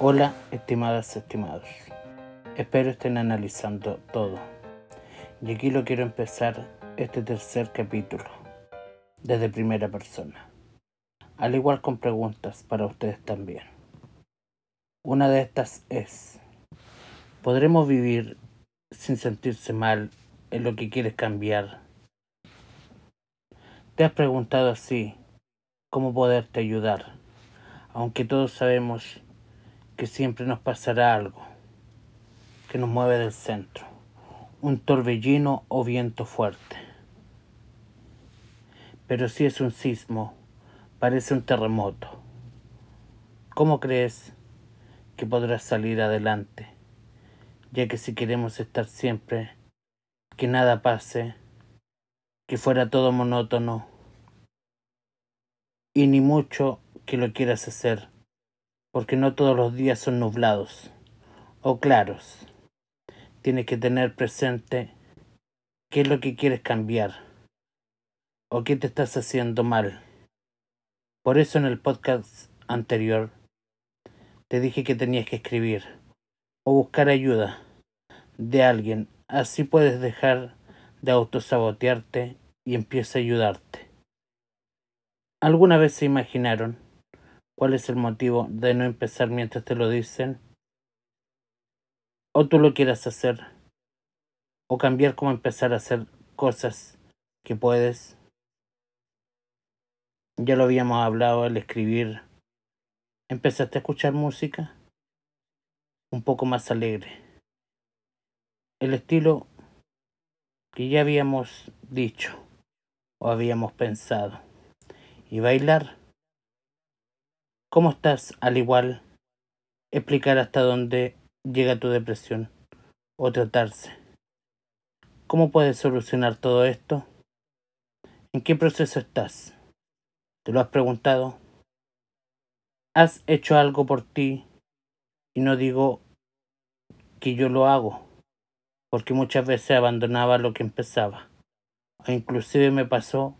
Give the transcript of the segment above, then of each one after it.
Hola, estimadas, estimados. Espero estén analizando todo. Y aquí lo quiero empezar este tercer capítulo, desde primera persona. Al igual con preguntas para ustedes también. Una de estas es, ¿podremos vivir sin sentirse mal en lo que quieres cambiar? ¿Te has preguntado así cómo poderte ayudar? Aunque todos sabemos que siempre nos pasará algo que nos mueve del centro, un torbellino o viento fuerte. Pero si es un sismo, parece un terremoto. ¿Cómo crees que podrás salir adelante? Ya que si queremos estar siempre, que nada pase, que fuera todo monótono, y ni mucho que lo quieras hacer porque no todos los días son nublados o claros. Tienes que tener presente qué es lo que quieres cambiar o qué te estás haciendo mal. Por eso en el podcast anterior te dije que tenías que escribir o buscar ayuda de alguien. Así puedes dejar de autosabotearte y empieza a ayudarte. ¿Alguna vez se imaginaron ¿Cuál es el motivo de no empezar mientras te lo dicen? O tú lo quieras hacer. O cambiar cómo empezar a hacer cosas que puedes. Ya lo habíamos hablado al escribir. ¿Empezaste a escuchar música? Un poco más alegre. El estilo que ya habíamos dicho o habíamos pensado. Y bailar ¿Cómo estás? Al igual, explicar hasta dónde llega tu depresión o tratarse. ¿Cómo puedes solucionar todo esto? ¿En qué proceso estás? ¿Te lo has preguntado? ¿Has hecho algo por ti? Y no digo que yo lo hago, porque muchas veces abandonaba lo que empezaba. O inclusive me pasó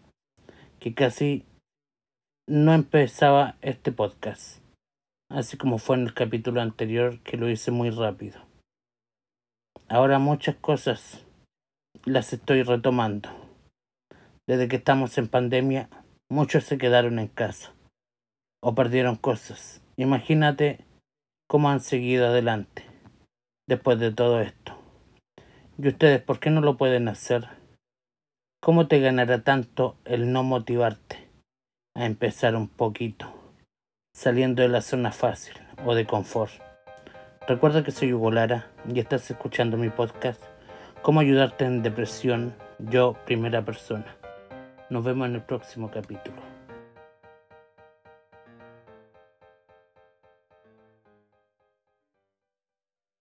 que casi no empezaba este podcast, así como fue en el capítulo anterior que lo hice muy rápido. Ahora muchas cosas las estoy retomando. Desde que estamos en pandemia, muchos se quedaron en casa o perdieron cosas. Imagínate cómo han seguido adelante después de todo esto. ¿Y ustedes por qué no lo pueden hacer? ¿Cómo te ganará tanto el no motivarte? A empezar un poquito, saliendo de la zona fácil o de confort. Recuerda que soy Hugo Lara y estás escuchando mi podcast, Cómo ayudarte en depresión, yo primera persona. Nos vemos en el próximo capítulo.